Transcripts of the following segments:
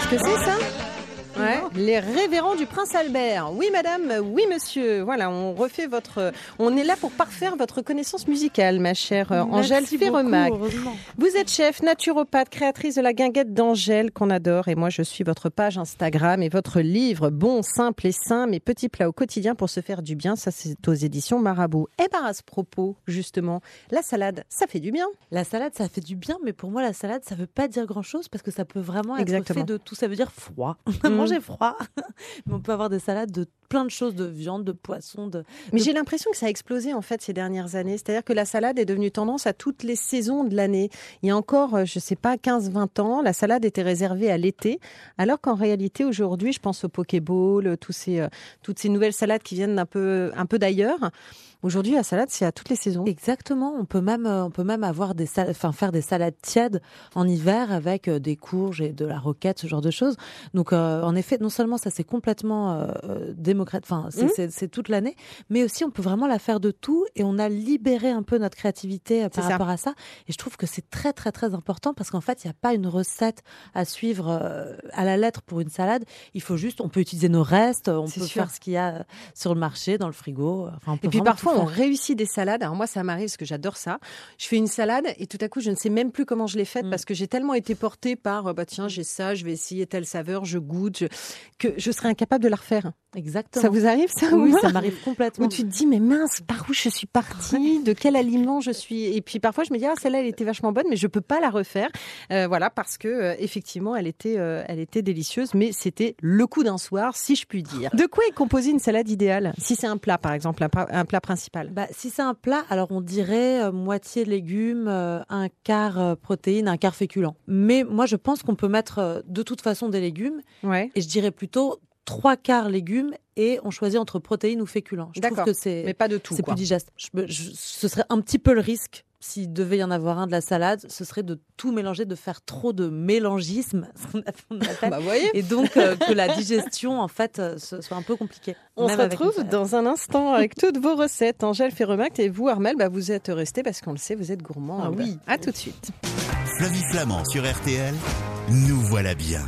savez ce que c'est ça? Les révérends du prince Albert. Oui madame, oui monsieur. Voilà, on refait votre on est là pour parfaire votre connaissance musicale ma chère euh, Angèle Ferremac. Vous êtes chef, naturopathe, créatrice de la guinguette d'Angèle qu'on adore et moi je suis votre page Instagram et votre livre Bon, simple et sain mes petits plats au quotidien pour se faire du bien, ça c'est aux éditions Marabout. Et par à ce propos, justement, la salade, ça fait du bien. La salade, ça fait du bien, mais pour moi, la salade, ça veut pas dire grand-chose parce que ça peut vraiment être fait de tout. Ça veut dire froid. Mm. Manger froid. mais on peut avoir des salades de plein de choses, de viande, de poisson. De, mais j'ai l'impression que ça a explosé en fait ces dernières années. C'est-à-dire que la salade est devenue tendance à toutes les saisons de l'année. Il y a encore, euh, je sais pas, 15-20 ans, la salade était réservée à l'été, alors qu'en réalité aujourd'hui, je pense au Pokéball, tous ces, euh, toutes ces nouvelles salades qui viennent peu, un peu d'ailleurs. Aujourd'hui, la salade, c'est à toutes les saisons. Exactement. On peut même, euh, on peut même avoir des enfin, faire des salades tièdes en hiver avec euh, des courges et de la roquette, ce genre de choses. Donc, euh, en effet, non seulement ça, c'est complètement démocrate, enfin, mmh. c'est toute l'année, mais aussi on peut vraiment la faire de tout et on a libéré un peu notre créativité par rapport à ça. Et je trouve que c'est très, très, très important parce qu'en fait, il n'y a pas une recette à suivre à la lettre pour une salade. Il faut juste, on peut utiliser nos restes, on peut faire ce qu'il y a sur le marché, dans le frigo. Enfin, et puis parfois, on réussit des salades. Alors moi, ça m'arrive parce que j'adore ça. Je fais une salade et tout à coup, je ne sais même plus comment je l'ai faite mm. parce que j'ai tellement été portée par, euh, bah tiens, j'ai ça, je vais essayer telle saveur, je goûte, que je serais incapable de la refaire. Exactement. Ça vous arrive ça Oui, ça m'arrive complètement. Où tu te dis mais mince, par où je suis partie, de quel aliment je suis? Et puis parfois, je me dis ah celle-là, elle était vachement bonne, mais je peux pas la refaire. Euh, voilà parce que euh, effectivement, elle était, elle était délicieuse, mais c'était le coup d'un soir, si je puis dire. De quoi est composée une salade idéale? Si c'est un plat, par exemple, un plat principal bah, Si c'est un plat, alors on dirait euh, moitié légumes, euh, un quart euh, protéines, un quart féculent. Mais moi, je pense qu'on peut mettre de toute façon des légumes. Ouais. Et je dirais plutôt trois quarts légumes et on choisit entre protéines ou féculents. Je trouve que c'est mais pas de tout. C'est plus digeste. ce serait un petit peu le risque s'il devait y en avoir un de la salade, ce serait de tout mélanger, de faire trop de mélangisme, bah, voyez. et donc euh, que la digestion en fait euh, soit un peu compliquée. On se retrouve dans un instant avec toutes vos recettes. Angèle Ferremact et vous Armel, bah, vous êtes restés parce qu'on le sait, vous êtes gourmand. Ah oui. À tout de suite. Flavie Flamand sur RTL, nous voilà bien.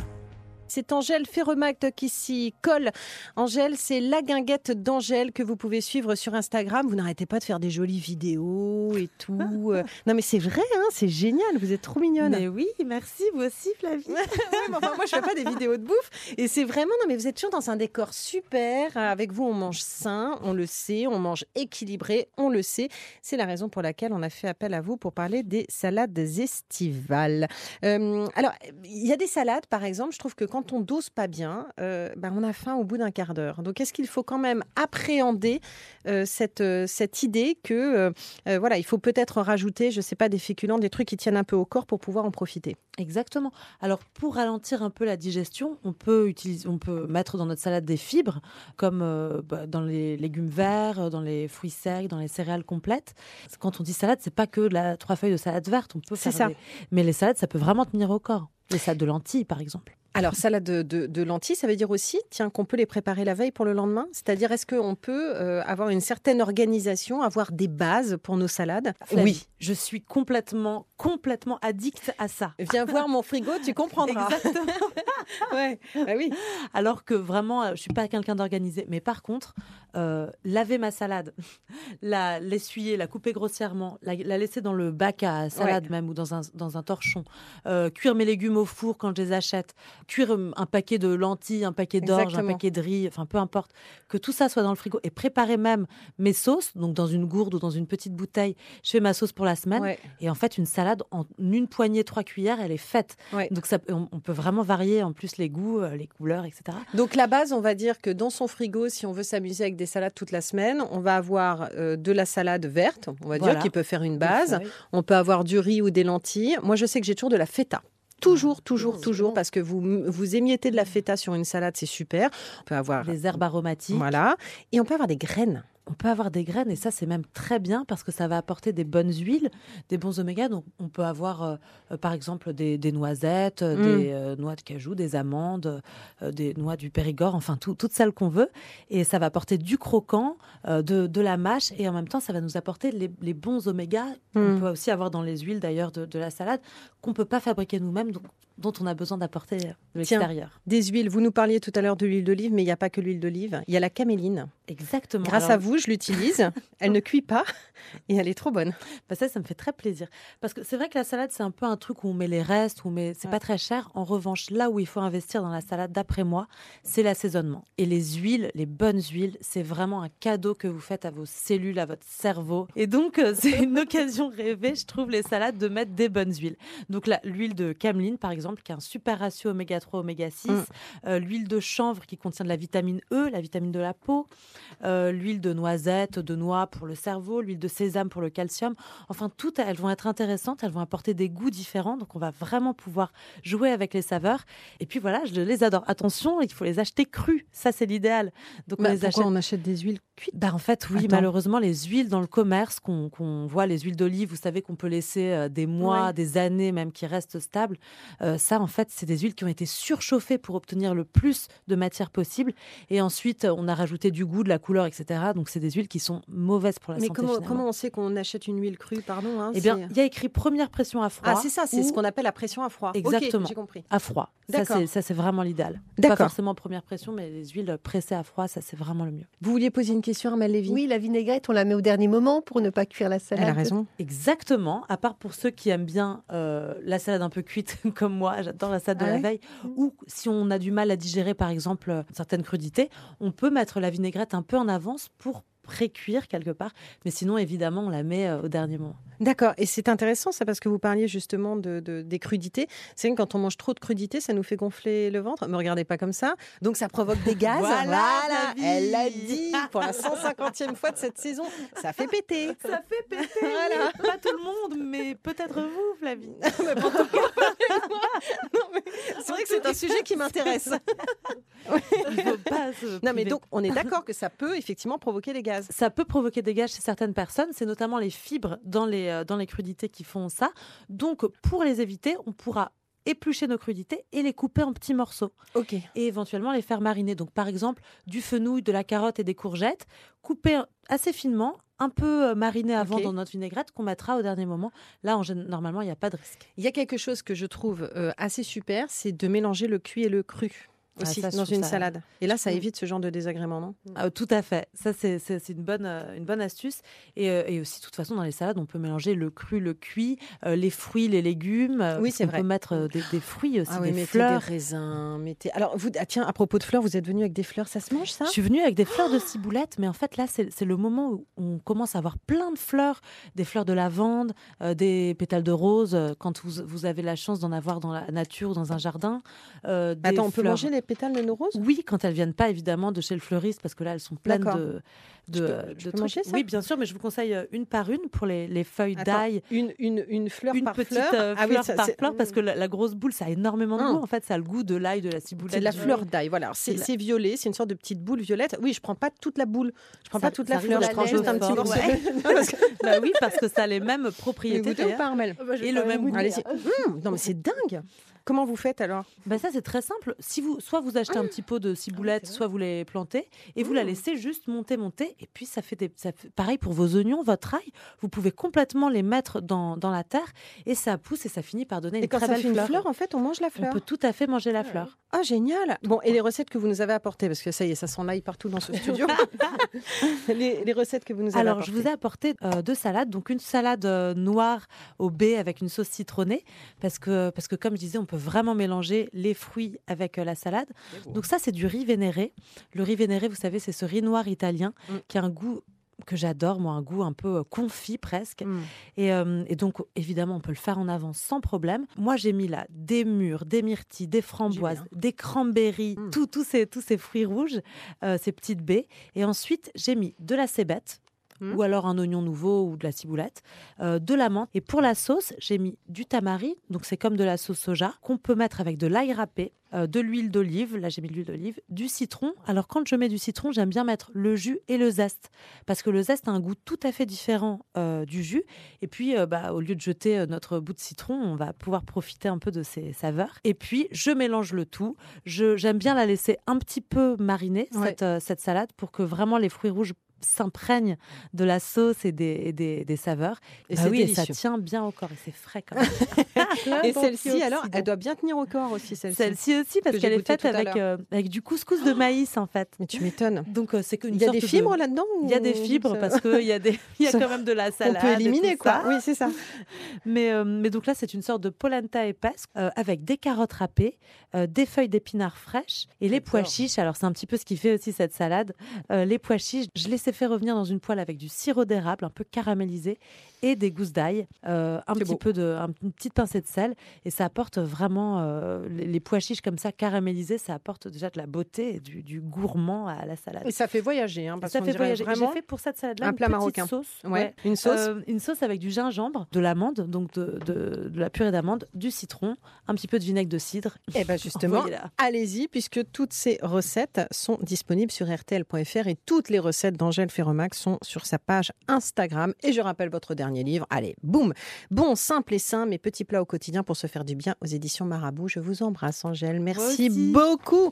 C'est Angèle Ferremac qui s'y colle. Angèle, c'est la guinguette d'Angèle que vous pouvez suivre sur Instagram. Vous n'arrêtez pas de faire des jolies vidéos et tout. Euh, non, mais c'est vrai, hein, c'est génial. Vous êtes trop mignonne. Mais oui, merci. Vous aussi, Flavie. moi, je fais pas des vidéos de bouffe. Et c'est vraiment, non, mais vous êtes toujours dans un décor super. Avec vous, on mange sain, on le sait. On mange équilibré, on le sait. C'est la raison pour laquelle on a fait appel à vous pour parler des salades estivales. Euh, alors, il y a des salades, par exemple, je trouve que quand quand on dose pas bien, euh, ben on a faim au bout d'un quart d'heure. Donc, est-ce qu'il faut quand même appréhender euh, cette, euh, cette idée que, voilà, il faut peut-être rajouter, je sais pas, des féculents, des trucs qui tiennent un peu au corps pour pouvoir en profiter? Exactement. Alors, pour ralentir un peu la digestion, on peut utiliser, on peut mettre dans notre salade des fibres, comme bah, dans les légumes verts, dans les fruits secs, dans les céréales complètes. Quand on dit salade, c'est pas que la trois feuilles de salade verte. On peut faire ça. Mais les salades, ça peut vraiment tenir au corps. Les salades de lentilles, par exemple. Alors, salade de, lentilles, ça veut dire aussi, tiens, qu'on peut les préparer la veille pour le lendemain? C'est-à-dire, est-ce qu'on peut euh, avoir une certaine organisation, avoir des bases pour nos salades? Oui, je suis complètement, complètement addict à ça. Viens voir mon frigo, tu comprendras. Exactement. ouais, bah oui. Alors que vraiment, euh, je suis pas quelqu'un d'organisé. Mais par contre, euh, laver ma salade, la l'essuyer, la couper grossièrement, la, laisser dans le bac à salade même ou dans un, dans un torchon, cuire mes légumes au four quand je les achète cuire un paquet de lentilles, un paquet d'orge, un paquet de riz, enfin peu importe, que tout ça soit dans le frigo et préparer même mes sauces, donc dans une gourde ou dans une petite bouteille, je fais ma sauce pour la semaine et en fait une salade en une poignée, trois cuillères, elle est faite. Donc ça, on, peut vraiment varier en plus les goûts, euh, les couleurs, etc. Donc la base, on va dire que dans son frigo, si on veut s'amuser avec des salades toute la semaine, on va avoir euh, de la salade verte, on va dire, qui peut faire une base. On peut avoir du riz ou des lentilles. Moi, je sais que j'ai toujours de la feta. Toujours, toujours, toujours, parce que vous, vous émiettez de la feta sur une salade, c'est super. On peut avoir des herbes aromatiques. Voilà. Et on peut avoir des graines on peut avoir des graines et ça c'est même très bien parce que ça va apporter des bonnes huiles, des bons oméga. Donc on peut avoir euh, euh, par exemple des, noisettes, mm. des euh, noix de cajou, des amandes, des noix du Périgord, enfin toutes celles qu'on veut. Et ça va apporter du croquant, de, la mâche et en même temps ça va nous apporter les, bons oméga qu'on mm. peut aussi avoir dans les huiles d'ailleurs de, de, la salade qu'on peut pas fabriquer nous-mêmes. Donc dont on a besoin d'apporter de l'extérieur. Des huiles. Vous nous parliez tout à l'heure de l'huile d'olive, mais il n'y a pas que l'huile d'olive. Il y a la caméline. Exactement. Grâce Alors, à vous, je l'utilise. elle ne cuit pas et elle est trop bonne. Bah ça, ça me fait très plaisir. Parce que c'est vrai que la salade, c'est un peu un truc où on met les restes, où met... c'est Ouais. pas très cher. En revanche, là où il faut investir dans la salade, d'après moi, c'est l'assaisonnement. Et les huiles, les bonnes huiles, c'est vraiment un cadeau que vous faites à vos cellules, à votre cerveau. Et donc, euh, c'est une occasion rêvée, je trouve, les salades, de mettre des bonnes huiles. Donc là, l'huile de cameline, par exemple, qui a un super ratio oméga 3, oméga 6. Mm. Euh, l'huile de chanvre qui contient de la vitamine E, la vitamine de la peau. Euh, l'huile de noisette, de noix pour le cerveau, l'huile de sésame pour le calcium. Enfin, toutes, elles vont être intéressantes, elles vont apporter des goûts différents, donc on va vraiment pouvoir jouer avec les saveurs. Et puis voilà, je les adore. Attention, il faut les acheter crus, ça c'est l'idéal. Donc on Bah, les achète. on achète des huiles cuites Bah, en fait, oui, Attends. malheureusement, les huiles dans le commerce qu'on qu'on voit, les huiles d'olive, vous savez qu'on peut laisser euh, des mois, Ouais. des années même qui restent stables. Euh, ça, en fait, c'est des huiles qui ont été surchauffées pour obtenir le plus de matière possible. Et ensuite, on a rajouté du goût, de la couleur, etc. Donc, c'est des huiles qui sont mauvaises pour la Mais santé. comment, finalement. comment on sait qu'on achète une huile crue Pardon. hein, Eh bien, il y a écrit première pression à froid. ah, c'est ça, c'est ou ce qu'on appelle la pression à froid. Exactement. J'ai compris. à froid. Ça, c'est- vraiment l'idéal. Pas forcément première pression, mais les huiles pressées à froid, ça, c'est vraiment le mieux. Vous vouliez poser une question Lévy Oui, la vinaigrette, on la met au dernier moment pour ne pas cuire la salade. Elle a raison. Exactement, à part pour ceux qui aiment bien euh, la salade un peu cuite comme moi, j'adore la salade de Ah la veille, ou si on a du mal à digérer par exemple euh, certaines crudités, on peut mettre la vinaigrette un peu en avance pour pré-cuire quelque part, mais sinon évidemment on la met euh, au dernier moment. D'accord. Et c'est intéressant ça parce que vous parliez justement de, de- des crudités. C'est vrai que quand on mange trop de crudités, ça nous fait gonfler le ventre. Me regardez pas comme ça. Donc ça provoque des gaz. Voilà, Flavie. Elle l'a dit pour la 150e fois de cette saison. Ça fait péter. Ça fait péter, Voilà. pas tout le monde, mais peut-être vous Flavie. C'est vrai que c'est un sujet qui m'intéresse. Non mais donc on est d'accord que ça peut effectivement provoquer les gaz. Ça peut provoquer des gaz chez certaines personnes, c'est notamment les fibres dans les, euh, dans les crudités qui font ça. Donc, pour les éviter, on pourra éplucher nos crudités et les couper en petits morceaux Ok. et éventuellement les faire mariner. Donc, par exemple, du fenouil, de la carotte et des courgettes, coupés assez finement, un peu euh, marinés avant dans notre vinaigrette qu'on mettra au dernier moment. Là, en normalement, il n'y a pas de risque. Il y a quelque chose que je trouve euh, assez super, c'est de mélanger le cuit et le cru Ah, aussi ça, dans une ça- salade. Et là, ça Mm. évite ce genre de désagrément, non? Euh, tout à fait. Ça, c'est une bonne, euh, une bonne astuce. Et, euh, et aussi, de toute façon, dans les salades, on peut mélanger le cru, le cuit, euh, les fruits, les légumes. Oui, c'est vrai. peut mettre des, des fruits aussi, Ah oui, des mettez fleurs. des raisins, mettez. Alors, vous, ah, tiens, à propos de fleurs, vous êtes venu avec des fleurs, ça se mange ça? Je suis venue avec des fleurs de ciboulette, mais en fait, là, c'est le moment où on commence à avoir plein de fleurs, des fleurs de lavande, euh, des pétales de rose, quand vous, vous avez la chance d'en avoir dans la nature ou dans un jardin. euh, des Attends, on peut fleurs- manger les pétales de nos roses Oui, quand elles viennent pas évidemment de chez le fleuriste, parce que là, elles sont pleines de, de, Je peux- de je peux trucs. manger ça? Oui, bien sûr, mais je vous conseille euh, une par une pour les, les feuilles d'ail. une, une, une fleur Une par petite fleur? euh, Ah oui, ça, par fleur, parce que la, la grosse boule, ça a énormément de Ah. goût. En fait, ça a le goût de l'ail, de la ciboulette. C'est de la fleur d'ail, voilà. C'est la- violet, c'est une sorte de petite boule violette. Oui, je prends pas toute la boule, je prends Ça- pas toute la fleur, je prends juste un petit morceau. Bah oui, parce que ça a les mêmes propriétés. pas, Armel Et le même goût. Allez-y. Mmh, non, mais c'est dingue. Comment vous faites alors? Bah ça c'est très simple. Si vous soit vous achetez un petit pot de ciboulette, soit vous les plantez et vous la laissez juste monter monter et puis ça fait des ça fait- pareil pour vos oignons, votre ail, vous pouvez complètement les mettre dans, dans la terre et ça pousse et ça finit par donner Et une quand très ça belle fait une fleur. fleur, en fait, on mange la On fleur. peut tout à fait manger la fleur. Ah, génial. Bon, et les recettes que vous nous avez apportées, parce que ça y est, ça sent l'ail partout dans ce studio. les, les recettes que vous nous avez Alors, apportées. je vous ai apporté euh, deux salades. Donc, une salade euh, noire au baies avec une sauce citronnée. Parce que, parce que, comme je disais, on peut vraiment mélanger les fruits avec euh, la salade. Donc, ça, c'est du riz vénéré. Le riz vénéré, vous savez, c'est ce riz noir italien Mm. qui a un goût que j'adore, moi, un goût un peu euh, confit presque. Mmh. Et, euh, et donc, évidemment, on peut le faire en avance sans problème. Moi, j'ai mis là des mûres, des myrtilles, des framboises, des cranberries, Mm. tous tous ces, tous ces fruits rouges, euh, ces petites baies. Et ensuite, j'ai mis de la cébette. Mm. Ou alors un oignon nouveau ou de la ciboulette, euh, de la menthe. Et pour la sauce, j'ai mis du tamari, donc c'est comme de la sauce soja, qu'on peut mettre avec de l'ail râpé, euh, de l'huile d'olive, là j'ai mis de l'huile d'olive, du citron. Alors quand je mets du citron, j'aime bien mettre le jus et le zeste, parce que le zeste a un goût tout à fait différent euh, du jus. Et puis, bah, au lieu de jeter notre bout de citron, on va pouvoir profiter un peu de ses saveurs. Et puis, je mélange le tout. Je- J'aime bien la laisser un petit peu mariner, Ouais. cette, cette salade, pour que vraiment les fruits rouges s'imprègne de la sauce et des, et des, des saveurs. Et Bah c'est oui, et ça tient bien au corps et c'est frais quand même. Et celle-ci, alors, elle doit bien tenir au corps aussi, celle-ci. Celle-ci aussi parce qu'elle est faite avec, euh, avec du couscous de maïs en fait. Mais tu m'étonnes. Donc euh, c'est Il y a des fibres de- là-dedans Il y a des fibres parce qu'il y a, des... y a quand même de la On salade. peut et éliminer quoi. Oui, c'est ça. Mais, euh, mais donc là, c'est une sorte de polenta épaisse avec des carottes râpées, des feuilles d'épinards fraîches et les pois chiches. Alors, c'est un petit peu ce qui fait aussi cette salade. Les pois chiches, je les ai fait revenir dans une poêle avec du sirop d'érable un peu caramélisé et des gousses d'ail, euh, un petit beau. peu de, un- une petite pincée de sel. Et ça apporte vraiment, euh, les, les pois chiches comme ça caramélisés, ça apporte déjà de la beauté et du, du gourmand à la salade. Et ça fait voyager, hein, parce ça fait voyager. J'ai vraiment fait pour cette salade-là un une plat petite marocain. sauce. ouais, une sauce. Euh, une sauce avec du gingembre, de l'amande, donc de, de- de la purée d'amande, du citron, un petit peu de vinaigre de cidre. Et bien justement, allez-y, puisque toutes ces recettes sont disponibles sur RTL.fr et toutes les recettes d'Angèle Ferromax sont sur sa page Instagram. Et je rappelle votre dernier livre. Allez, boum Bon, simple et sain, mes petits plats au quotidien pour se faire du bien aux éditions Marabout. Je vous embrasse, Angèle. Merci beaucoup.